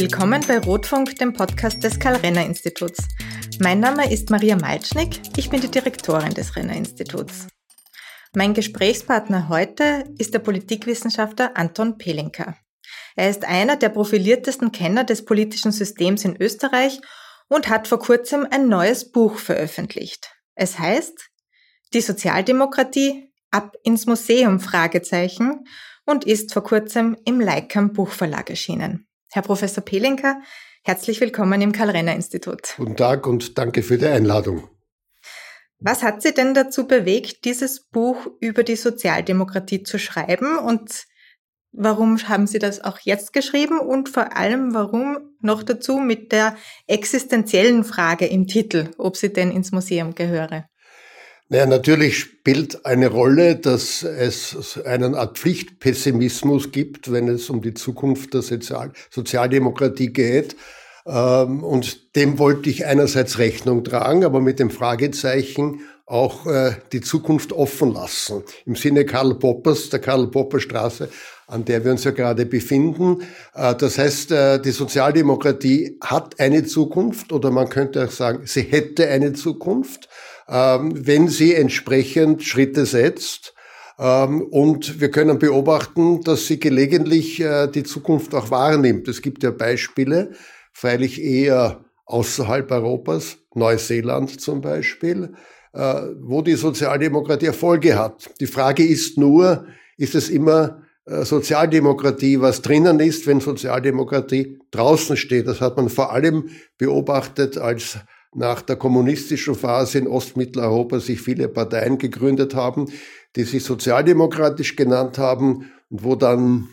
Willkommen bei Rotfunk, dem Podcast des Karl-Renner-Instituts. Mein Name ist Maria Malcznik, ich bin die Direktorin des Renner-Instituts. Mein Gesprächspartner heute ist der Politikwissenschaftler Anton Pelinka. Er ist einer der profiliertesten Kenner des politischen Systems in Österreich und hat vor kurzem ein neues Buch veröffentlicht. Es heißt Die Sozialdemokratie ab ins Museum Fragezeichen und ist vor kurzem im Leikam Buchverlag erschienen. Herr Professor Pelinka, herzlich willkommen im Karl-Renner-Institut. Guten Tag und danke für die Einladung. Was hat Sie denn dazu bewegt, dieses Buch über die Sozialdemokratie zu schreiben und warum haben Sie das auch jetzt geschrieben und vor allem warum noch dazu mit der existenziellen Frage im Titel, ob sie denn ins Museum gehöre? Naja, natürlich spielt eine Rolle, dass es einen Art Pflichtpessimismus gibt, wenn es um die Zukunft der Sozial Sozialdemokratie geht. Ähm, und dem wollte ich einerseits Rechnung tragen, aber mit dem Fragezeichen auch äh, die Zukunft offen lassen. Im Sinne Karl Poppers, der Karl Popper Straße, an der wir uns ja gerade befinden. Äh, das heißt, äh, die Sozialdemokratie hat eine Zukunft oder man könnte auch sagen, sie hätte eine Zukunft. Ähm, wenn sie entsprechend Schritte setzt. Ähm, und wir können beobachten, dass sie gelegentlich äh, die Zukunft auch wahrnimmt. Es gibt ja Beispiele, freilich eher außerhalb Europas, Neuseeland zum Beispiel, äh, wo die Sozialdemokratie Erfolge hat. Die Frage ist nur, ist es immer äh, Sozialdemokratie, was drinnen ist, wenn Sozialdemokratie draußen steht. Das hat man vor allem beobachtet, als nach der kommunistischen Phase in Ostmitteleuropa sich viele Parteien gegründet haben, die sich sozialdemokratisch genannt haben und wo dann,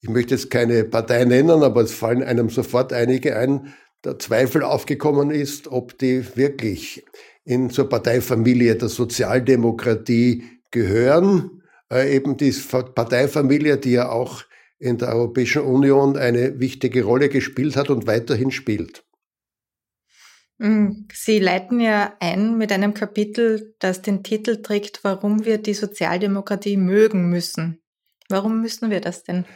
ich möchte jetzt keine Partei nennen, aber es fallen einem sofort einige ein, der Zweifel aufgekommen ist, ob die wirklich in zur Parteifamilie der Sozialdemokratie gehören. Äh, eben die Parteifamilie, die ja auch in der Europäischen Union eine wichtige Rolle gespielt hat und weiterhin spielt. Mm, Sie leiten ja ein mit einem Kapitel, das den Titel trägt, warum wir die Sozialdemokratie mögen müssen. Warum müssen wir das denn?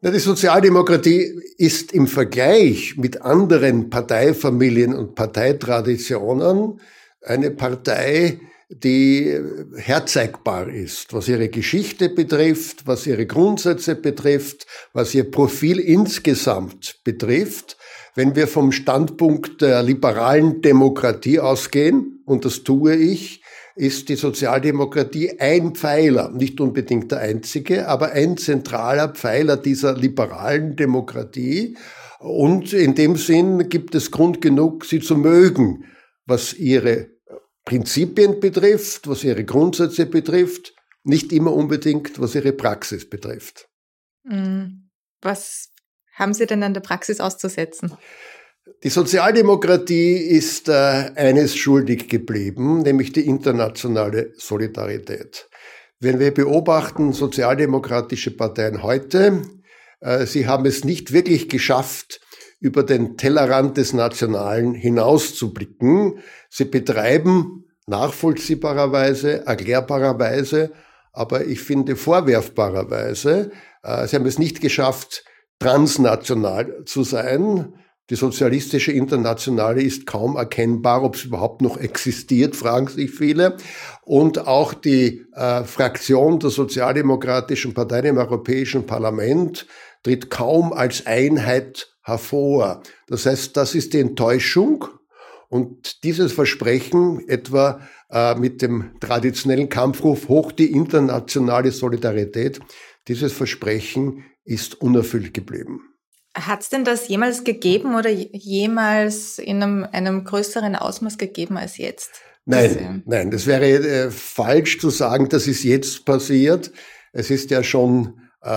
Na, die Sozialdemokratie ist im Vergleich mit anderen Parteifamilien und Parteitraditionen eine Partei, die herzeigbar ist, was ihre Geschichte betrifft, was ihre Grundsätze betrifft, was ihr Profil insgesamt betrifft wenn wir vom Standpunkt der liberalen Demokratie ausgehen, und das tue ich, ist die Sozialdemokratie ein Pfeiler, nicht unbedingt der einzige, aber ein zentraler Pfeiler dieser liberalen Demokratie. Und in dem Sinn gibt es Grund genug, sie zu mögen, was ihre Prinzipien betrifft, was ihre Grundsätze betrifft, nicht immer unbedingt, was ihre Praxis betrifft. Hm. Was haben Sie denn an der Praxis auszusetzen? Die Sozialdemokratie ist äh, eines schuldig geblieben, nämlich die internationale Solidarität. Wenn wir beobachten sozialdemokratische Parteien heute, äh, sie haben es nicht wirklich geschafft, über den Tellerrand des Nationalen hinauszublicken. Sie betreiben nachvollziehbarerweise, erklärbarerweise, aber ich finde vorwerfbarerweise, äh, sie haben es nicht geschafft, transnational zu sein. Die sozialistische Internationale ist kaum erkennbar, ob es überhaupt noch existiert, fragen sich viele. Und auch die äh, Fraktion der Sozialdemokratischen Partei im Europäischen Parlament tritt kaum als Einheit hervor. Das heißt, das ist die Enttäuschung. Und dieses Versprechen, etwa äh, mit dem traditionellen Kampfruf hoch die internationale Solidarität, dieses Versprechen ist unerfüllt geblieben. Hat es denn das jemals gegeben oder jemals in einem, einem größeren Ausmaß gegeben als jetzt? Nein, das, nein, das wäre äh, falsch zu sagen, das ist jetzt passiert. Es ist ja schon äh,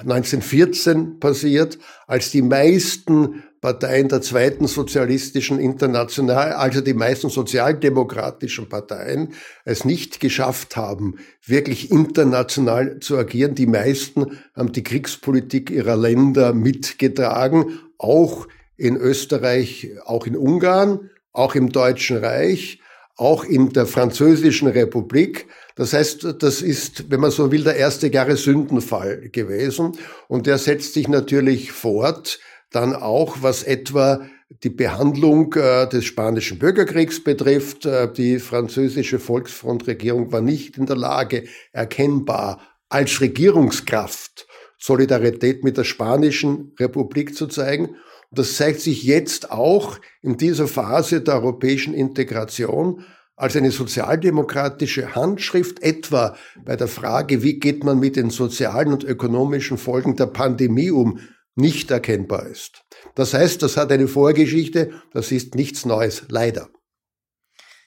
1914 passiert, als die meisten Parteien der zweiten sozialistischen International, also die meisten sozialdemokratischen Parteien, es nicht geschafft haben, wirklich international zu agieren. Die meisten haben die Kriegspolitik ihrer Länder mitgetragen, auch in Österreich, auch in Ungarn, auch im Deutschen Reich, auch in der Französischen Republik. Das heißt, das ist, wenn man so will, der erste Jahre Sündenfall gewesen. Und der setzt sich natürlich fort dann auch, was etwa die Behandlung äh, des spanischen Bürgerkriegs betrifft. Äh, die französische Volksfrontregierung war nicht in der Lage, erkennbar als Regierungskraft Solidarität mit der spanischen Republik zu zeigen. Und das zeigt sich jetzt auch in dieser Phase der europäischen Integration als eine sozialdemokratische Handschrift, etwa bei der Frage, wie geht man mit den sozialen und ökonomischen Folgen der Pandemie um, nicht erkennbar ist. Das heißt, das hat eine Vorgeschichte, das ist nichts Neues, leider.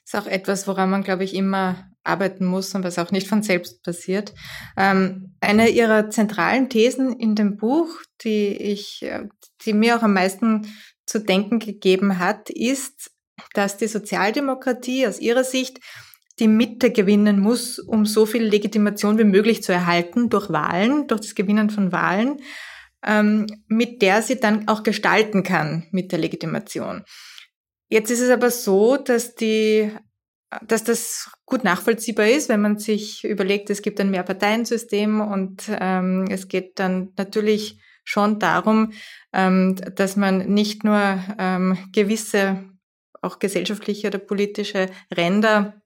Das ist auch etwas, woran man, glaube ich, immer arbeiten muss und was auch nicht von selbst passiert. Ähm, eine ihrer zentralen Thesen in dem Buch, die ich, äh, die mir auch am meisten zu denken gegeben hat, ist, dass die Sozialdemokratie aus ihrer Sicht die Mitte gewinnen muss, um so viel Legitimation wie möglich zu erhalten durch Wahlen, durch das Gewinnen von Wahlen mit der sie dann auch gestalten kann mit der Legitimation. Jetzt ist es aber so, dass die dass das gut nachvollziehbar ist, wenn man sich überlegt, es gibt ein Mehrparteiensystem und ähm, es geht dann natürlich schon darum, ähm, dass man nicht nur ähm, gewisse auch gesellschaftliche oder politische Ränder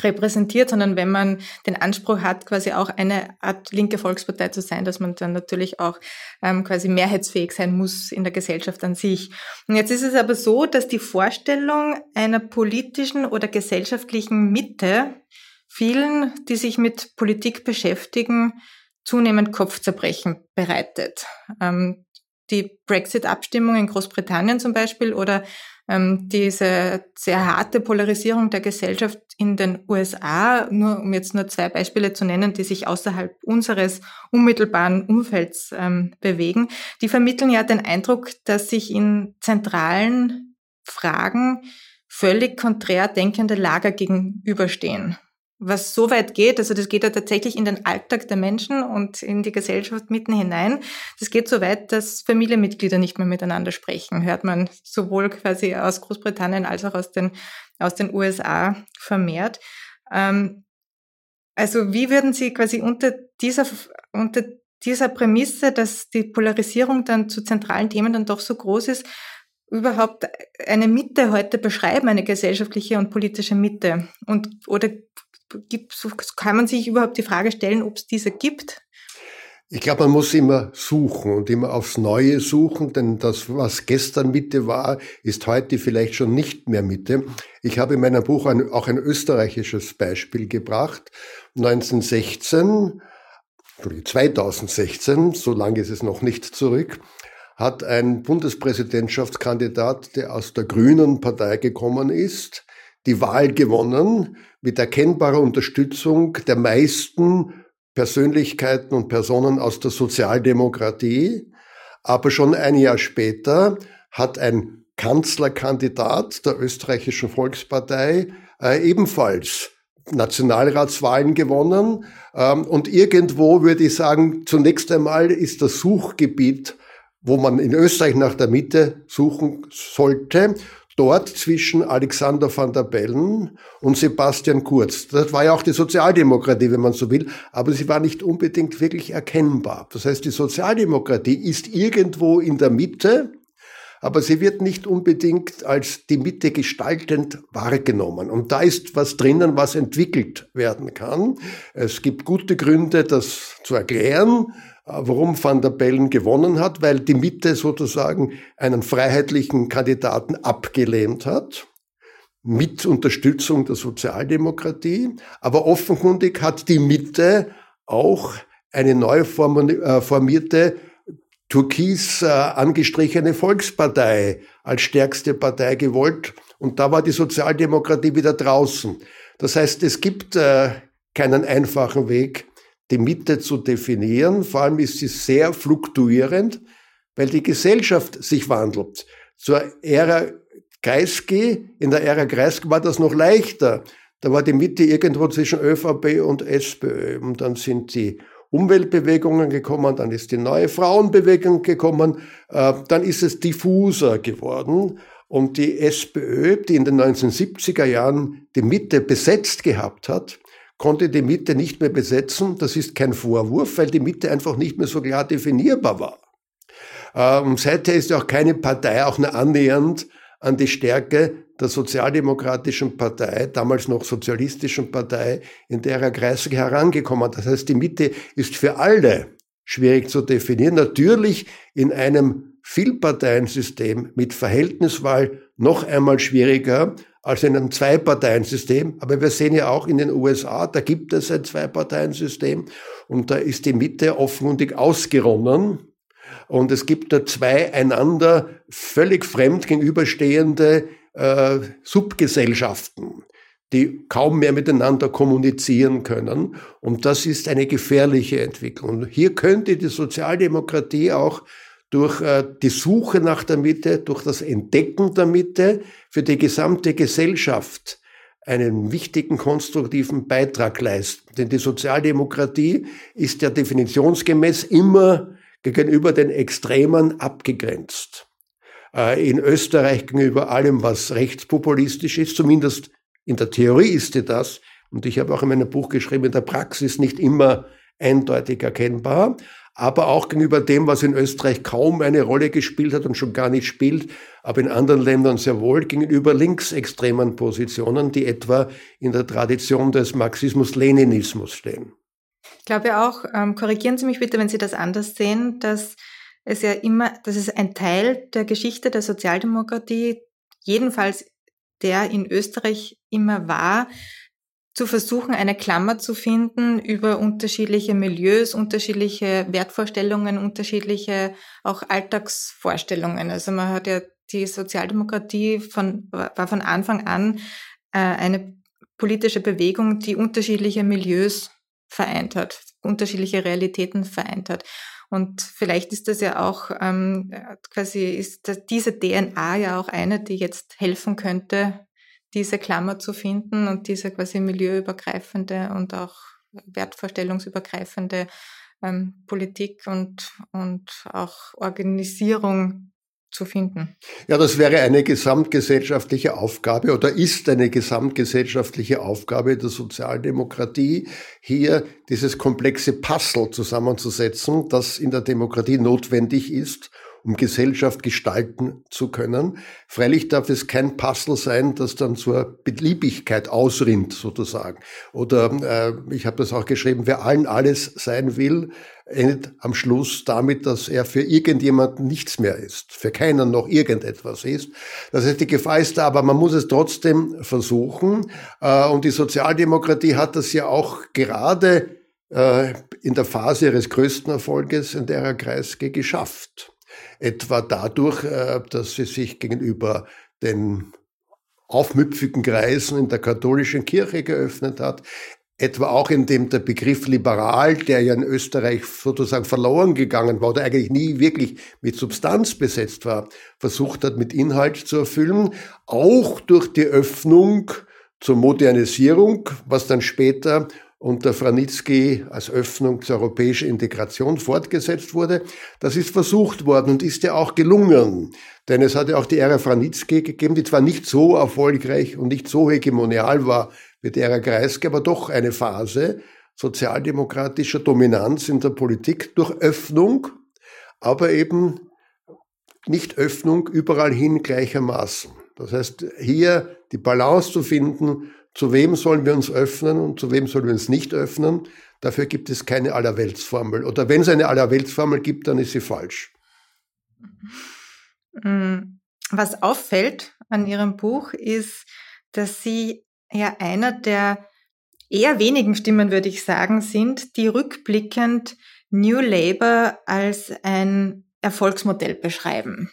repräsentiert, sondern wenn man den Anspruch hat, quasi auch eine Art linke Volkspartei zu sein, dass man dann natürlich auch ähm, quasi mehrheitsfähig sein muss in der Gesellschaft an sich. Und jetzt ist es aber so, dass die Vorstellung einer politischen oder gesellschaftlichen Mitte vielen, die sich mit Politik beschäftigen, zunehmend Kopfzerbrechen bereitet. Ähm, die Brexit-Abstimmung in Großbritannien zum Beispiel oder ähm, diese sehr harte Polarisierung der Gesellschaft in den USA, nur um jetzt nur zwei Beispiele zu nennen, die sich außerhalb unseres unmittelbaren Umfelds ähm, bewegen, die vermitteln ja den Eindruck, dass sich in zentralen Fragen völlig konträr denkende Lager gegenüberstehen was so weit geht, also das geht ja tatsächlich in den Alltag der Menschen und in die Gesellschaft mitten hinein. Das geht so weit, dass Familienmitglieder nicht mehr miteinander sprechen, hört man sowohl quasi aus Großbritannien als auch aus den, aus den USA vermehrt. Ähm, also wie würden Sie quasi unter dieser, unter dieser Prämisse, dass die Polarisierung dann zu zentralen Themen dann doch so groß ist, überhaupt eine Mitte heute beschreiben, eine gesellschaftliche und politische Mitte? Und, oder gibt, kann man sich überhaupt die Frage stellen, ob es diese gibt? Ich glaube, man muss immer suchen und immer aufs Neue suchen, denn das, was gestern Mitte war, ist heute vielleicht schon nicht mehr Mitte. Ich habe in meinem Buch ein, auch ein österreichisches Beispiel gebracht. 1916, 2016, so lange ist es noch nicht zurück, hat ein Bundespräsidentschaftskandidat, der aus der Grünen Partei gekommen ist, die Wahl gewonnen mit erkennbarer Unterstützung der meisten Persönlichkeiten und Personen aus der Sozialdemokratie. Aber schon ein Jahr später hat ein Kanzlerkandidat der österreichischen Volkspartei äh, ebenfalls Nationalratswahlen gewonnen. Ähm, und irgendwo würde ich sagen, zunächst einmal ist das Suchgebiet, wo man in Österreich nach der Mitte suchen sollte, dort zwischen Alexander van der Bellen und Sebastian Kurz. Das war ja auch die Sozialdemokratie, wenn man so will, aber sie war nicht unbedingt wirklich erkennbar. Das heißt, die Sozialdemokratie ist irgendwo in der Mitte, aber sie wird nicht unbedingt als die Mitte gestaltend wahrgenommen. Und da ist was drinnen, was entwickelt werden kann. Es gibt gute Gründe, das zu erklären. Äh, warum Van der Bellen gewonnen hat, weil die Mitte sozusagen einen freiheitlichen Kandidaten abgelehnt hat, mit Unterstützung der Sozialdemokratie. Aber offenkundig hat die Mitte auch eine neu äh, formierte türkis äh, angestrichene Volkspartei als stärkste Partei gewollt. Und da war die Sozialdemokratie wieder draußen. Das heißt, es gibt keinen einfachen Weg, die Mitte zu definieren. Vor allem ist sie sehr fluktuierend, weil die Gesellschaft sich wandelt. Zur Ära Kreisky, in der Ära Kreisky war das noch leichter. Da war die Mitte irgendwo zwischen ÖVP und SPÖ. Und dann sind die Umweltbewegungen gekommen, dann ist die neue Frauenbewegung gekommen, äh, dann ist es diffuser geworden. Und die SPÖ, die in den 1970er Jahren die Mitte besetzt gehabt hat, konnte die Mitte nicht mehr besetzen. Das ist kein Vorwurf, weil die Mitte einfach nicht mehr so klar definierbar war. Äh, und seither ist auch keine Partei auch nur annähernd an die Stärke der Sozialdemokratischen Partei, damals noch Sozialistischen Partei, in der Herr Kreisky herangekommen. Das heißt, die Mitte ist für alle schwierig zu definieren. Natürlich in einem Vielparteiensystem mit Verhältniswahl noch einmal schwieriger als in einem Zwei-Parteien-System. Aber wir sehen ja auch in den USA, da gibt es ein Zwei-Parteien-System und da ist die Mitte offenkundig ausgeronnen. Und es gibt da zwei einander völlig fremd gegenüberstehende äh, Subgesellschaften, die kaum mehr miteinander kommunizieren können. Und das ist eine gefährliche Entwicklung. Und hier könnte die Sozialdemokratie auch durch äh, die Suche nach der Mitte, durch das Entdecken der Mitte für die gesamte Gesellschaft einen wichtigen konstruktiven Beitrag leisten. Denn die Sozialdemokratie ist ja definitionsgemäß immer gegenüber den Extremen abgegrenzt. Äh, in Österreich gegenüber allem, was rechtspopulistisch ist, zumindest in der Theorie ist sie das. Und ich habe auch in meinem Buch geschrieben, in der Praxis nicht immer eindeutig erkennbar aber auch gegenüber dem, was in Österreich kaum eine Rolle gespielt hat und schon gar nicht spielt, aber in anderen Ländern sehr wohl gegenüber linksextremen Positionen, die etwa in der Tradition des Marxismus-Leninismus stehen. Ich glaube auch, ähm, korrigieren Sie mich bitte, wenn Sie das anders sehen, dass es ja immer, dass es ein Teil der Geschichte der Sozialdemokratie, jedenfalls der in Österreich immer war, zu versuchen, eine Klammer zu finden über unterschiedliche Milieus, unterschiedliche Wertvorstellungen, unterschiedliche auch Alltagsvorstellungen. Also man hat ja die Sozialdemokratie von, war von Anfang an äh, eine politische Bewegung, die unterschiedliche Milieus vereint hat, unterschiedliche Realitäten vereint hat. Und vielleicht ist das ja auch ähm, quasi ist das, diese DNA ja auch eine, die jetzt helfen könnte, diese Klammer zu finden und diese quasi milieuübergreifende und auch wertvorstellungsübergreifende ähm, Politik und, und auch Organisierung zu finden. Ja, das wäre eine gesamtgesellschaftliche Aufgabe oder ist eine gesamtgesellschaftliche Aufgabe der Sozialdemokratie, hier dieses komplexe Puzzle zusammenzusetzen, das in der Demokratie notwendig ist, um Gesellschaft gestalten zu können. Freilich darf es kein Puzzle sein, das dann zur Beliebigkeit ausrinnt, sozusagen. Oder äh, ich habe das auch geschrieben, wer allen alles sein will, endet am Schluss damit, dass er für irgendjemanden nichts mehr ist, für keinen noch irgendetwas ist. Das heißt, die Gefahr ist da, aber man muss es trotzdem versuchen. Äh, und die Sozialdemokratie hat das ja auch gerade äh, in der Phase ihres größten Erfolges in der Kreisge geschafft etwa dadurch, äh, dass sie sich gegenüber den aufmüpfigen Kreisen in der katholischen Kirche geöffnet hat, etwa auch indem der Begriff liberal, der ja in Österreich sozusagen verloren gegangen war oder eigentlich nie wirklich mit Substanz besetzt war, versucht hat, mit Inhalt zu erfüllen, auch durch die Öffnung zur Modernisierung, was dann später unter Franitzky als Öffnung zur europäischen Integration fortgesetzt wurde. Das ist versucht worden und ist ja auch gelungen. Denn es hat ja auch die Ära Franitzky gegeben, die zwar nicht so erfolgreich und nicht so hegemonial war wie die Ära Kreisky, aber doch eine Phase sozialdemokratischer Dominanz in der Politik durch Öffnung, aber eben nicht Öffnung überall hin gleichermaßen. Das heißt, hier die Balance zu finden zu wem sollen wir uns öffnen und zu wem sollen wir uns nicht öffnen? Dafür gibt es keine Allerweltsformel. Oder wenn es eine Allerweltsformel gibt, dann ist sie falsch. Mm, was auffällt an Ihrem Buch ist, dass Sie ja einer der eher wenigen Stimmen, würde ich sagen, sind, die rückblickend New Labour als ein Erfolgsmodell beschreiben.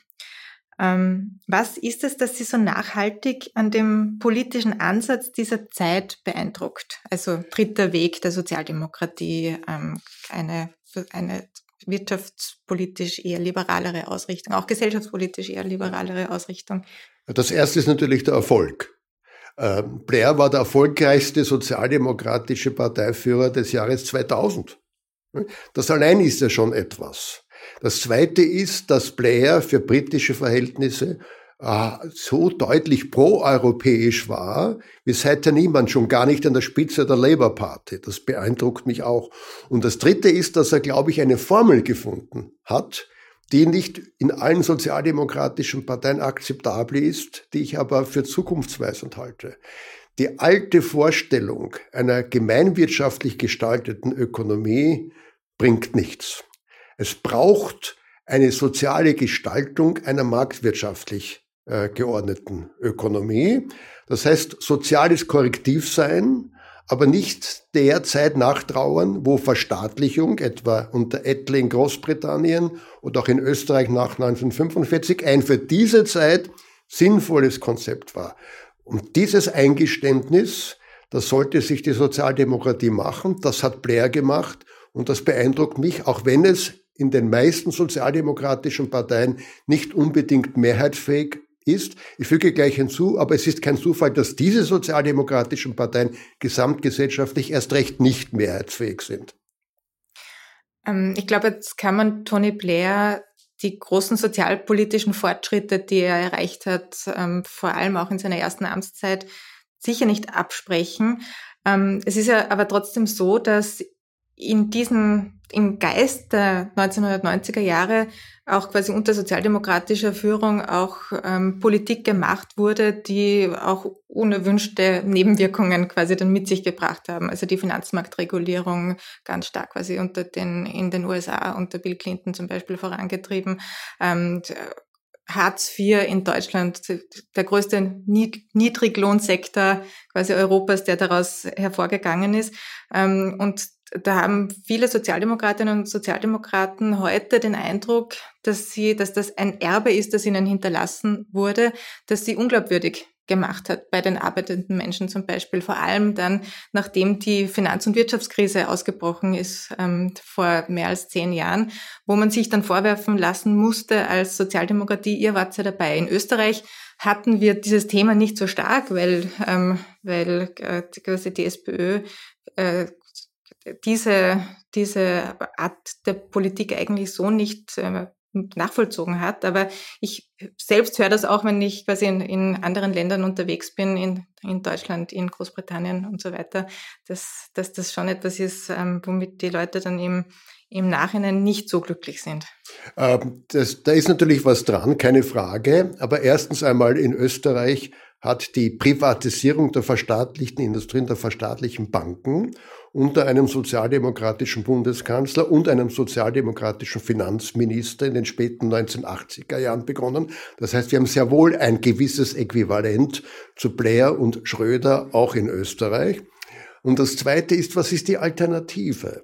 Ähm, was ist es, das Sie so nachhaltig an dem politischen Ansatz dieser Zeit beeindruckt? Also dritter Weg der Sozialdemokratie, ähm, eine, eine wirtschaftspolitisch eher liberalere Ausrichtung, auch gesellschaftspolitisch eher liberalere Ausrichtung. Das erste ist natürlich der Erfolg. Ähm, Blair war der erfolgreichste sozialdemokratische Parteiführer des Jahres 2000. Das allein ist ja schon etwas. Das Zweite ist, dass Blair für britische Verhältnisse äh, so deutlich proeuropäisch war, wie seither niemand, schon gar nicht an der Spitze der Labour Party. Das beeindruckt mich auch. Und das Dritte ist, dass er, glaube ich, eine Formel gefunden hat, die nicht in allen sozialdemokratischen Parteien akzeptabel ist, die ich aber für zukunftsweisend halte. Die alte Vorstellung einer gemeinwirtschaftlich gestalteten Ökonomie bringt nichts. Es braucht eine soziale Gestaltung einer marktwirtschaftlich äh, geordneten Ökonomie. Das heißt, soziales Korrektiv sein, aber nicht der Zeit nachtrauern, wo Verstaatlichung, etwa unter Ettle in Großbritannien oder auch in Österreich nach 1945, ein für diese Zeit sinnvolles Konzept war. Und dieses Eingeständnis, das sollte sich die Sozialdemokratie machen, das hat Blair gemacht und das beeindruckt mich, auch wenn es in den meisten sozialdemokratischen Parteien nicht unbedingt mehrheitsfähig ist. Ich füge gleich hinzu, aber es ist kein Zufall, dass diese sozialdemokratischen Parteien gesamtgesellschaftlich erst recht nicht mehrheitsfähig sind. Ähm, ich glaube, jetzt kann man Tony Blair die großen sozialpolitischen Fortschritte, die er erreicht hat, ähm, vor allem auch in seiner ersten Amtszeit, sicher nicht absprechen. Ähm, es ist ja aber trotzdem so, dass in diesen im Geist der 1990er Jahre auch quasi unter sozialdemokratischer Führung auch ähm, Politik gemacht wurde, die auch unerwünschte Nebenwirkungen quasi dann mit sich gebracht haben. Also die Finanzmarktregulierung ganz stark quasi unter den in den USA unter Bill Clinton zum Beispiel vorangetrieben. Ähm, Hartz IV in Deutschland, der größte Niedriglohnsektor quasi Europas, der daraus hervorgegangen ist. Ähm, und da haben viele Sozialdemokratinnen und Sozialdemokraten heute den Eindruck, dass sie, dass das ein Erbe ist, das ihnen hinterlassen wurde, dass sie unglaubwürdig gemacht hat bei den arbeitenden Menschen zum Beispiel, vor allem dann, nachdem die Finanz- und Wirtschaftskrise ausgebrochen ist ähm, vor mehr als zehn Jahren, wo man sich dann vorwerfen lassen musste als Sozialdemokratie, ihr wart ja dabei. In Österreich hatten wir dieses Thema nicht so stark, weil, ähm, weil äh, quasi die SPÖ äh, diese, diese Art der Politik eigentlich so nicht äh, nachvollzogen hat. Aber ich selbst höre das auch, wenn ich quasi in, in anderen Ländern unterwegs bin, in, in Deutschland, in Großbritannien und so weiter, dass, dass das schon etwas ist, ähm, womit die Leute dann im, im Nachhinein nicht so glücklich sind. Ähm, das, da ist natürlich was dran, keine Frage. Aber erstens einmal in Österreich hat die Privatisierung der verstaatlichten Industrien, der verstaatlichen Banken unter einem sozialdemokratischen Bundeskanzler und einem sozialdemokratischen Finanzminister in den späten 1980er Jahren begonnen. Das heißt, wir haben sehr wohl ein gewisses Äquivalent zu Blair und Schröder auch in Österreich. Und das Zweite ist, was ist die Alternative?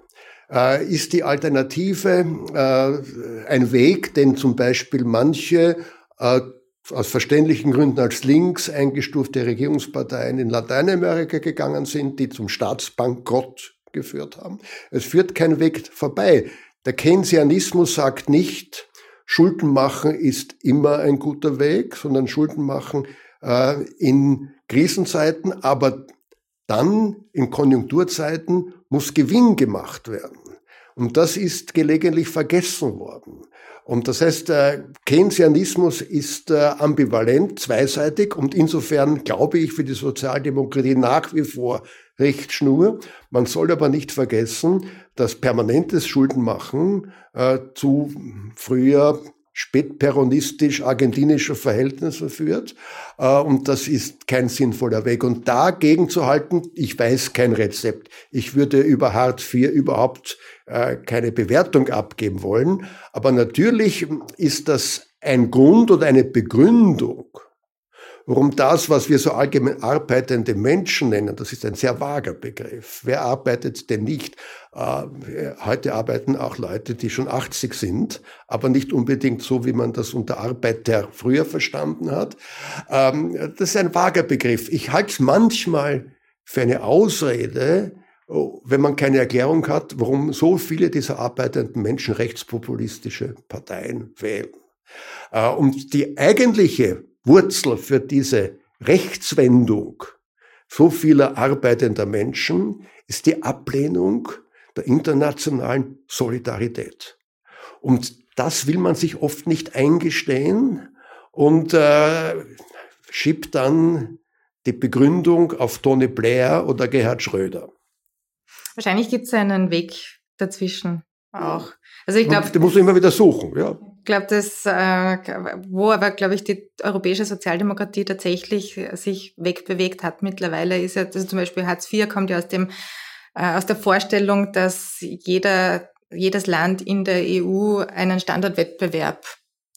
Äh, ist die Alternative äh, ein Weg, den zum Beispiel manche äh, aus verständlichen Gründen als links eingestufte Regierungsparteien in Lateinamerika gegangen sind, die zum Staatsbankrott geführt haben. Es führt kein Weg vorbei. Der Keynesianismus sagt nicht, Schulden machen ist immer ein guter Weg, sondern Schulden machen äh, in Krisenzeiten, aber dann in Konjunkturzeiten muss Gewinn gemacht werden. Und das ist gelegentlich vergessen worden. Und das heißt, der Keynesianismus ist äh, ambivalent, zweiseitig und insofern glaube ich für die Sozialdemokratie nach wie vor Richtschnur. Man soll aber nicht vergessen, dass permanentes Schuldenmachen äh, zu früher spätperonistisch argentinischer Verhältnisse führt. Äh, und das ist kein sinnvoller Weg. Und dagegen zu halten, ich weiß kein Rezept. Ich würde über Hartz IV überhaupt äh, keine Bewertung abgeben wollen. Aber natürlich ist das ein Grund oder eine Begründung, warum das, was wir so allgemein arbeitende Menschen nennen, das ist ein sehr vager Begriff. Wer arbeitet denn nicht? Äh, heute arbeiten auch Leute, die schon 80 sind, aber nicht unbedingt so, wie man das unter Arbeiter früher verstanden hat. Ähm, das ist ein vager Begriff. Ich halte es manchmal für eine Ausrede, Oh, wenn man keine Erklärung hat, warum so viele dieser arbeitenden Menschen rechtspopulistische Parteien wählen. Äh, und die eigentliche Wurzel für diese Rechtswendung so vieler arbeitender Menschen ist die Ablehnung der internationalen Solidarität. Und das will man sich oft nicht eingestehen und äh, schiebt dann die Begründung auf Tony Blair oder Gerhard Schröder. Wahrscheinlich gibt es einen Weg dazwischen auch. Also ich glaube, du musst immer wieder suchen, ja. Glaube, dass äh, wo aber, glaube ich, die europäische Sozialdemokratie tatsächlich sich wegbewegt hat mittlerweile, ist ja, also zum Beispiel Hartz IV kommt ja aus dem äh, aus der Vorstellung, dass jeder jedes Land in der EU einen Standardwettbewerb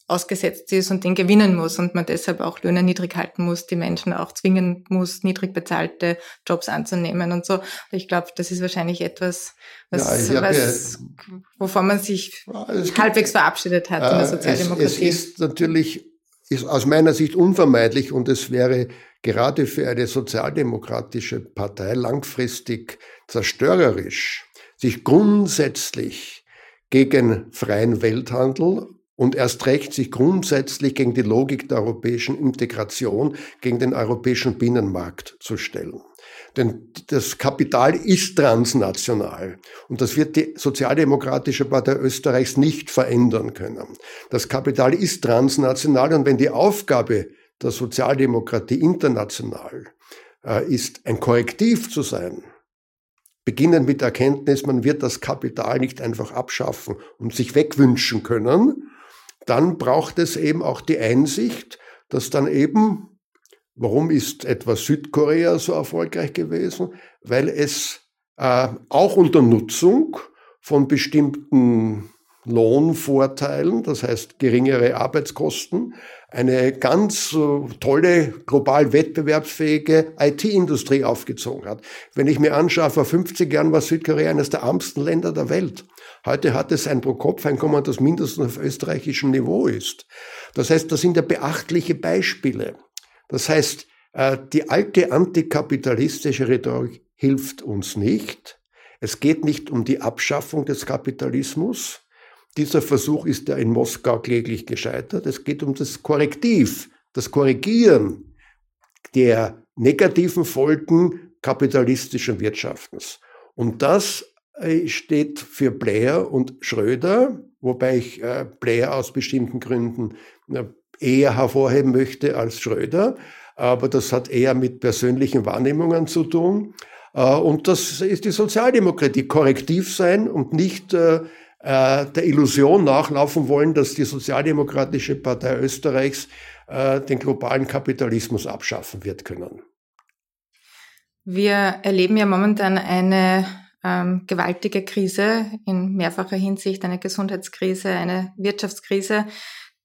ausgesetzt ist und den gewinnen muss und man deshalb auch Löhne niedrig halten muss, die Menschen auch zwingen muss, niedrig bezahlte Jobs anzunehmen und so. Ich glaube, das ist wahrscheinlich etwas, was, ja, was ja, wovon man sich halbwegs gibt, verabschiedet hat äh, in der Sozialdemokratie. Es, es ist natürlich ist aus meiner Sicht unvermeidlich und es wäre gerade für eine sozialdemokratische Partei langfristig zerstörerisch, sich grundsätzlich gegen freien Welthandel und erst recht sich grundsätzlich gegen die Logik der europäischen Integration, gegen den europäischen Binnenmarkt zu stellen. Denn das Kapital ist transnational und das wird die Sozialdemokratische Partei Österreichs nicht verändern können. Das Kapital ist transnational und wenn die Aufgabe der Sozialdemokratie international äh, ist, ein Korrektiv zu sein, beginnend mit der Erkenntnis, man wird das Kapital nicht einfach abschaffen und sich wegwünschen können, dann braucht es eben auch die Einsicht, dass dann eben, warum ist etwa Südkorea so erfolgreich gewesen? Weil es äh, auch unter Nutzung von bestimmten Lohnvorteilen, das heißt geringere Arbeitskosten, eine ganz äh, tolle, global wettbewerbsfähige IT-Industrie aufgezogen hat. Wenn ich mir anschaue, vor 50 Jahren war Südkorea eines der ärmsten Länder der Welt. Heute hat es ein Pro-Kopf-Einkommen, das mindestens auf österreichischem Niveau ist. Das heißt, das sind ja beachtliche Beispiele. Das heißt, äh, die alte antikapitalistische Rhetorik hilft uns nicht. Es geht nicht um die Abschaffung des Kapitalismus. Dieser Versuch ist ja in Moskau kläglich gescheitert. Es geht um das Korrektiv, das Korrigieren der negativen Folgen kapitalistischen Wirtschaftens. Und das steht für Blair und Schröder, wobei ich äh, Blair aus bestimmten Gründen äh, eher hervorheben möchte als Schröder. Aber das hat eher mit persönlichen Wahrnehmungen zu tun. Und das ist die Sozialdemokratie, korrektiv sein und nicht der Illusion nachlaufen wollen, dass die Sozialdemokratische Partei Österreichs den globalen Kapitalismus abschaffen wird können. Wir erleben ja momentan eine ähm, gewaltige Krise in mehrfacher Hinsicht, eine Gesundheitskrise, eine Wirtschaftskrise,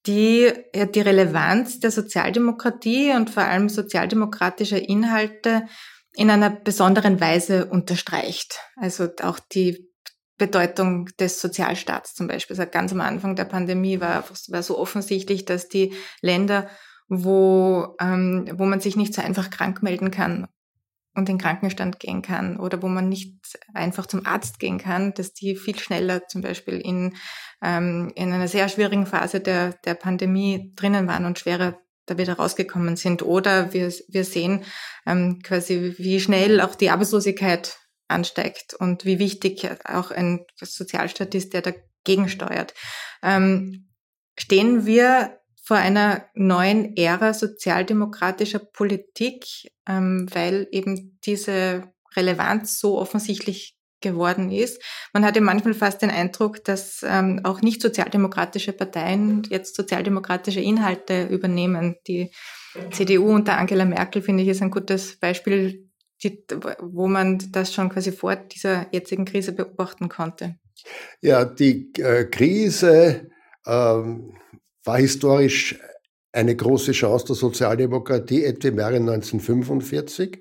die ja, die Relevanz der Sozialdemokratie und vor allem sozialdemokratischer Inhalte in einer besonderen Weise unterstreicht. Also auch die Bedeutung des Sozialstaats zum Beispiel. Also ganz am Anfang der Pandemie war, war so offensichtlich, dass die Länder, wo, ähm, wo man sich nicht so einfach krank melden kann und in Krankenstand gehen kann oder wo man nicht einfach zum Arzt gehen kann, dass die viel schneller zum Beispiel in, ähm, in einer sehr schwierigen Phase der, der Pandemie drinnen waren und schwerer da wieder rausgekommen sind. Oder wir, wir sehen ähm, quasi, wie schnell auch die Arbeitslosigkeit ansteigt und wie wichtig auch ein Sozialstaat ist, der dagegen steuert. Ähm, stehen wir vor einer neuen Ära sozialdemokratischer Politik, ähm, weil eben diese Relevanz so offensichtlich geworden ist. Man hatte manchmal fast den Eindruck, dass ähm, auch nicht sozialdemokratische Parteien jetzt sozialdemokratische Inhalte übernehmen. Die CDU unter Angela Merkel, finde ich, ist ein gutes Beispiel, die, wo man das schon quasi vor dieser jetzigen Krise beobachten konnte. Ja, die äh, Krise ähm, war historisch eine große Chance der Sozialdemokratie, etwa im Jahre 1945.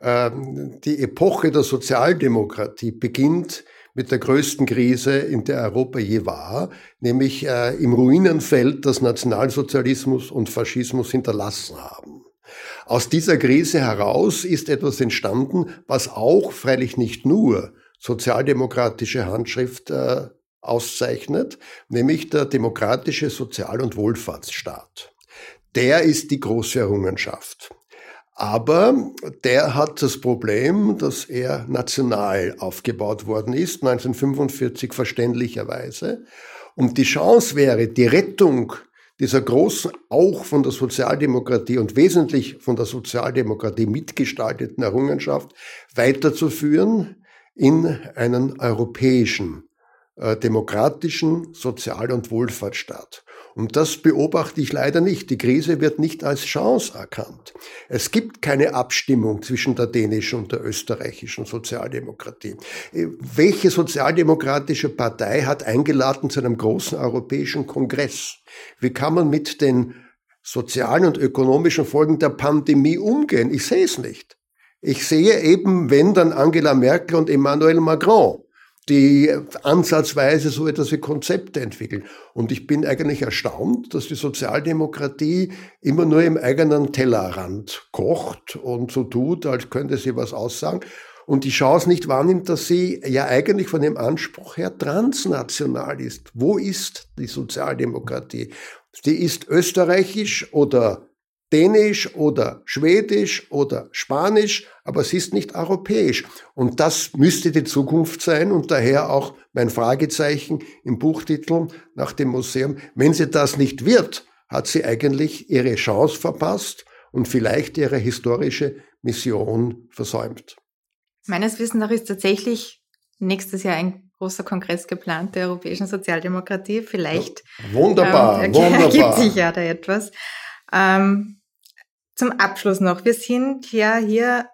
Ähm, die Epoche der Sozialdemokratie beginnt mit der größten Krise, in der Europa je war, nämlich äh, im Ruinenfeld, das Nationalsozialismus und Faschismus hinterlassen haben. Aus dieser Krise heraus ist etwas entstanden, was auch, freilich nicht nur, sozialdemokratische Handschrift äh, auszeichnet, nämlich der demokratische Sozial- und Wohlfahrtsstaat. Der ist die große Errungenschaft. Aber der hat das Problem, dass er national aufgebaut worden ist, 1945 verständlicherweise. Und die Chance wäre, die Rettung dieser großen, auch von der Sozialdemokratie und wesentlich von der Sozialdemokratie mitgestalteten Errungenschaft weiterzuführen in einen europäischen demokratischen Sozial- und Wohlfahrtsstaat. Und das beobachte ich leider nicht. Die Krise wird nicht als Chance erkannt. Es gibt keine Abstimmung zwischen der dänischen und der österreichischen Sozialdemokratie. Welche sozialdemokratische Partei hat eingeladen zu einem großen europäischen Kongress? Wie kann man mit den sozialen und ökonomischen Folgen der Pandemie umgehen? Ich sehe es nicht. Ich sehe eben, wenn dann Angela Merkel und Emmanuel Macron die ansatzweise so etwas wie Konzepte entwickeln. Und ich bin eigentlich erstaunt, dass die Sozialdemokratie immer nur im eigenen Tellerrand kocht und so tut, als könnte sie was aussagen und die Chance nicht wahrnimmt, dass sie ja eigentlich von dem Anspruch her transnational ist. Wo ist die Sozialdemokratie? Die ist österreichisch oder Dänisch oder Schwedisch oder Spanisch, aber es ist nicht europäisch. Und das müsste die Zukunft sein und daher auch mein Fragezeichen im Buchtitel nach dem Museum. Wenn sie das nicht wird, hat sie eigentlich ihre Chance verpasst und vielleicht ihre historische Mission versäumt. Meines Wissens nach ist tatsächlich nächstes Jahr ein großer Kongress geplant der europäischen Sozialdemokratie. Vielleicht ja, wunderbar, ähm, wunderbar. ergibt sich ja da etwas. Ähm, zum Abschluss noch. Wir sind ja hier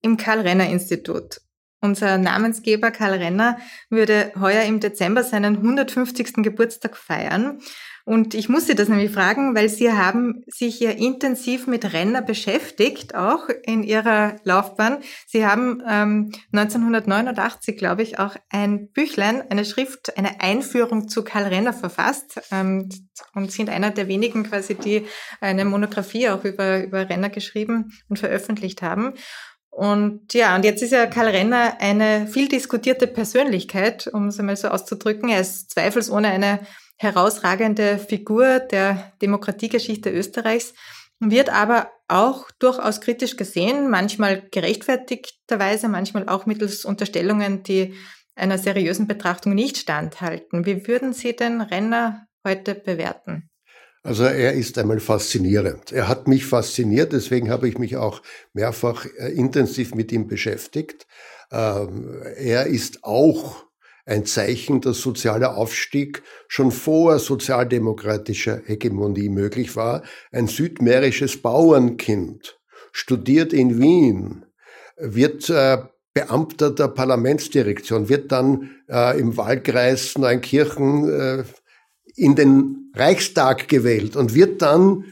im Karl-Renner-Institut. Unser Namensgeber Karl Renner würde heuer im Dezember seinen 150. Geburtstag feiern. Und ich muss Sie das nämlich fragen, weil Sie haben sich ja intensiv mit Renner beschäftigt, auch in Ihrer Laufbahn. Sie haben ähm, 1989, glaube ich, auch ein Büchlein, eine Schrift, eine Einführung zu Karl Renner verfasst ähm, und sind einer der wenigen quasi, die eine Monographie auch über, über Renner geschrieben und veröffentlicht haben. Und ja, und jetzt ist ja Karl Renner eine viel diskutierte Persönlichkeit, um es einmal so auszudrücken. Er ist zweifelsohne eine herausragende Figur der Demokratiegeschichte Österreichs, wird aber auch durchaus kritisch gesehen, manchmal gerechtfertigterweise, manchmal auch mittels Unterstellungen, die einer seriösen Betrachtung nicht standhalten. Wie würden Sie den Renner heute bewerten? Also er ist einmal faszinierend. Er hat mich fasziniert, deswegen habe ich mich auch mehrfach äh, intensiv mit ihm beschäftigt. Ähm, er ist auch ein Zeichen, dass sozialer Aufstieg schon vor sozialdemokratischer Hegemonie möglich war. Ein südmärisches Bauernkind, studiert in Wien, wird äh, Beamter der Parlamentsdirektion, wird dann äh, im Wahlkreis Neunkirchen äh, in den Reichstag gewählt und wird dann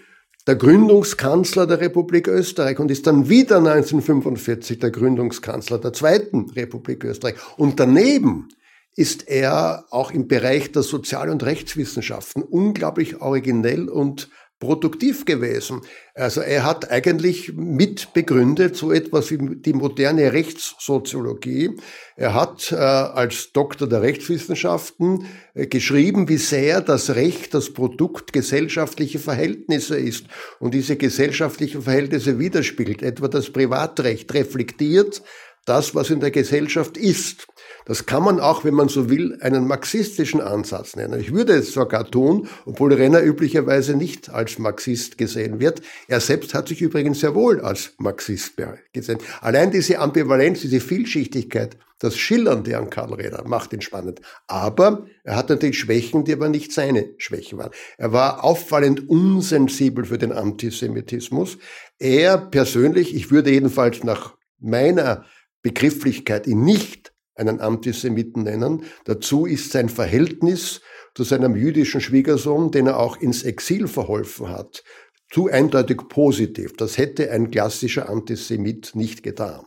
der Gründungskanzler der Republik Österreich und ist dann wieder 1945 der Gründungskanzler der Zweiten Republik Österreich. Und daneben ist er auch im Bereich der Sozial- und Rechtswissenschaften unglaublich originell und produktiv gewesen. Also er hat eigentlich mit begründet so etwas wie die moderne Rechtssoziologie. Er hat äh, als Doktor der Rechtswissenschaften äh, geschrieben, wie sehr das Recht das Produkt gesellschaftlicher Verhältnisse ist und diese gesellschaftlichen Verhältnisse widerspiegelt. Etwa das Privatrecht reflektiert das, was in der Gesellschaft ist. Das kann man auch, wenn man so will, einen marxistischen Ansatz nennen. Ich würde es sogar tun, obwohl Renner üblicherweise nicht als Marxist gesehen wird. Er selbst hat sich übrigens sehr wohl als Marxist gesehen. Allein diese Ambivalenz, diese Vielschichtigkeit, das Schillernde an Karl Renner macht ihn spannend. Aber er hat natürlich Schwächen, die aber nicht seine Schwächen waren. Er war auffallend unsensibel für den Antisemitismus. Er persönlich, ich würde jedenfalls nach meiner Begrifflichkeit ihn nicht einen Antisemiten nennen. Dazu ist sein Verhältnis zu seinem jüdischen Schwiegersohn, den er auch ins Exil verholfen hat, zu eindeutig positiv. Das hätte ein klassischer Antisemit nicht getan.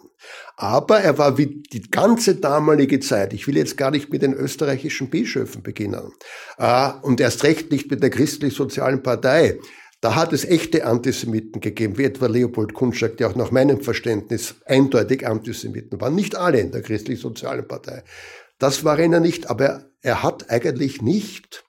Aber er war wie die ganze damalige Zeit, ich will jetzt gar nicht mit den österreichischen Bischöfen beginnen, äh, und erst recht nicht mit der christlich-sozialen Partei, da hat es echte Antisemiten gegeben, wie etwa Leopold Kunschak, der auch nach meinem Verständnis eindeutig Antisemiten war. Nicht alle in der christlich-sozialen Partei. Das war er nicht, aber er hat eigentlich nicht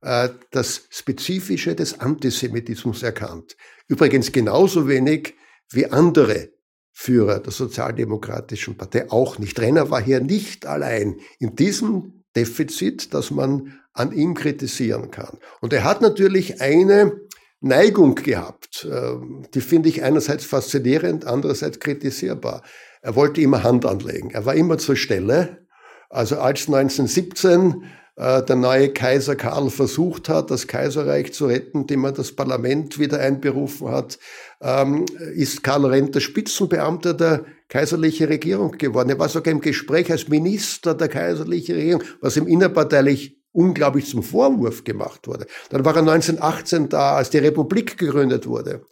äh, das Spezifische des Antisemitismus erkannt. Übrigens genauso wenig wie andere Führer der Sozialdemokratischen Partei auch nicht. Renner war hier nicht allein in diesem Defizit, das man an ihm kritisieren kann. Und er hat natürlich eine Neigung gehabt. Ähm, die finde ich einerseits faszinierend, andererseits kritisierbar. Er wollte immer Hand anlegen. Er war immer zur Stelle. Also als 1917 äh, der neue Kaiser Karl versucht hat, das Kaiserreich zu retten, indem er das Parlament wieder einberufen hat, ähm, ist Karl Renner Spitzenbeamter der kaiserlichen Regierung geworden. Er war sogar im Gespräch als Minister der kaiserlichen Regierung, was ihm innerparteilich unglaublich zum Vorwurf gemacht wurde. Dann war er 1918 da, als die Republik gegründet wurde.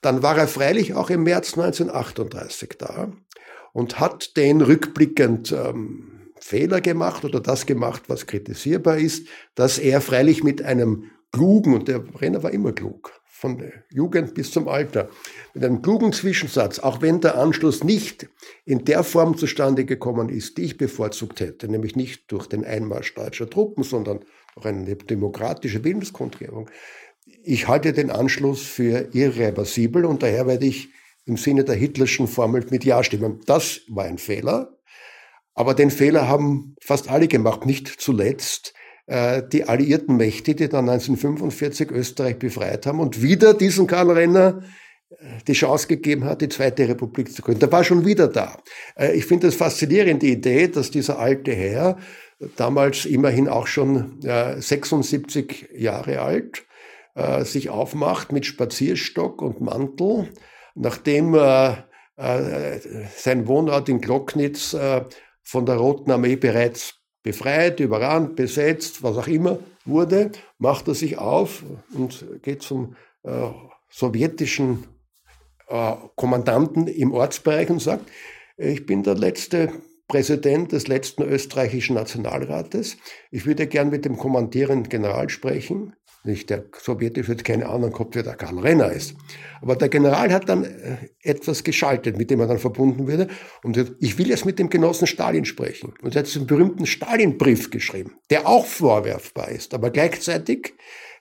Dann war er freilich auch im März 1938 da und hat den rückblickend ähm, Fehler gemacht oder das gemacht, was kritisierbar ist, dass er freilich mit einem klugen, und der Renner war immer klug, von der Jugend bis zum Alter, mit einem klugen Zwischensatz, auch wenn der Anschluss nicht in der Form zustande gekommen ist, die ich bevorzugt hätte, nämlich nicht durch den Einmarsch deutscher Truppen, sondern durch eine demokratische Willenskontrierung. Ich halte den Anschluss für irreversibel und daher werde ich im Sinne der Hitlerschen Formel mit Ja stimmen. Das war ein Fehler. Aber den Fehler haben fast alle gemacht, nicht zuletzt die alliierten Mächte, die dann 1945 Österreich befreit haben und wieder diesen Karl Renner äh, die Chance gegeben hat, die Zweite Republik zu gründen. Der war schon wieder da. Äh, ich finde es faszinierend, die Idee, dass dieser alte Herr, damals immerhin auch schon 76 Jahre alt, sich aufmacht mit Spazierstock und Mantel, nachdem sein Wohnort in Glocknitz von der Roten Armee bereits befreit, überrannt, besetzt, was auch immer wurde, macht er sich auf und geht zum äh, sowjetischen äh, Kommandanten im Ortsbereich und sagt, ich bin der letzte Präsident des letzten österreichischen Nationalrates. Ich würde gern mit dem kommandierenden General sprechen. Nicht der sowjetische wird keine Ahnung gehabt, wer der Karl Renner ist. Aber der General hat dann äh, etwas geschaltet, mit dem er dann verbunden würde. Und sagt, ich will jetzt mit dem Genossen Stalin sprechen. Und er hat einen berühmten Stalin-Brief geschrieben, der auch vorwerfbar ist, aber gleichzeitig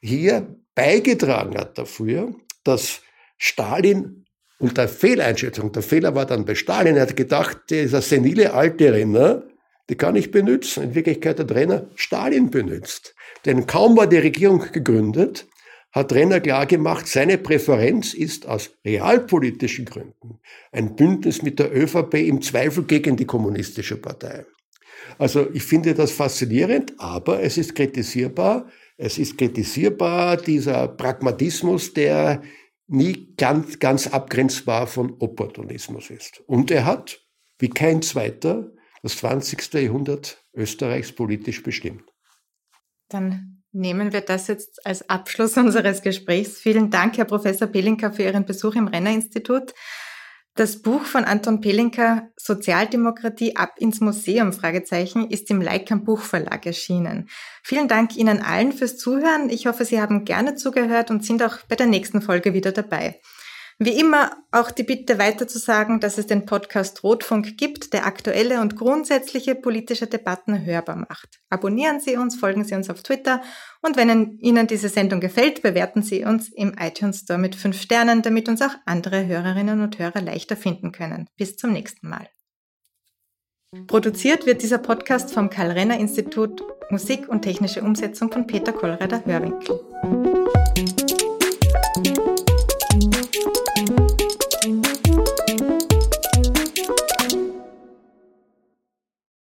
hier beigetragen hat dafür, dass Stalin unter Fehleinschätzung, der Fehler war dann bei Stalin, er hat gedacht, dieser senile alte Renner, die kann ich benutzen. In Wirklichkeit hat Renner Stalin benutzt. Denn kaum war die Regierung gegründet, hat Renner klargemacht, seine Präferenz ist aus realpolitischen Gründen ein Bündnis mit der ÖVP im Zweifel gegen die kommunistische Partei. Also ich finde das faszinierend, aber es ist kritisierbar. Es ist kritisierbar dieser Pragmatismus, der nie ganz, ganz abgrenzbar von Opportunismus ist. Und er hat, wie kein zweiter, das 20. Jahrhundert Österreichs politisch bestimmt. Dann nehmen wir das jetzt als Abschluss unseres Gesprächs. Vielen Dank, Herr Professor Pelinka, für Ihren Besuch im Renner-Institut. Das Buch von Anton Pelinka, Sozialdemokratie ab ins Museum, Fragezeichen, ist im Leikam Buchverlag erschienen. Vielen Dank Ihnen allen fürs Zuhören. Ich hoffe, Sie haben gerne zugehört und sind auch bei der nächsten Folge wieder dabei. Wie immer auch die Bitte weiter zu sagen, dass es den Podcast Rotfunk gibt, der aktuelle und grundsätzliche politische Debatten hörbar macht. Abonnieren Sie uns, folgen Sie uns auf Twitter und wenn Ihnen diese Sendung gefällt, bewerten Sie uns im iTunes Store mit fünf Sternen, damit uns auch andere Hörerinnen und Hörer leichter finden können. Bis zum nächsten Mal. Produziert wird dieser Podcast vom Karl-Renner-Institut Musik und technische Umsetzung von Peter Kollreider Hörwinkel.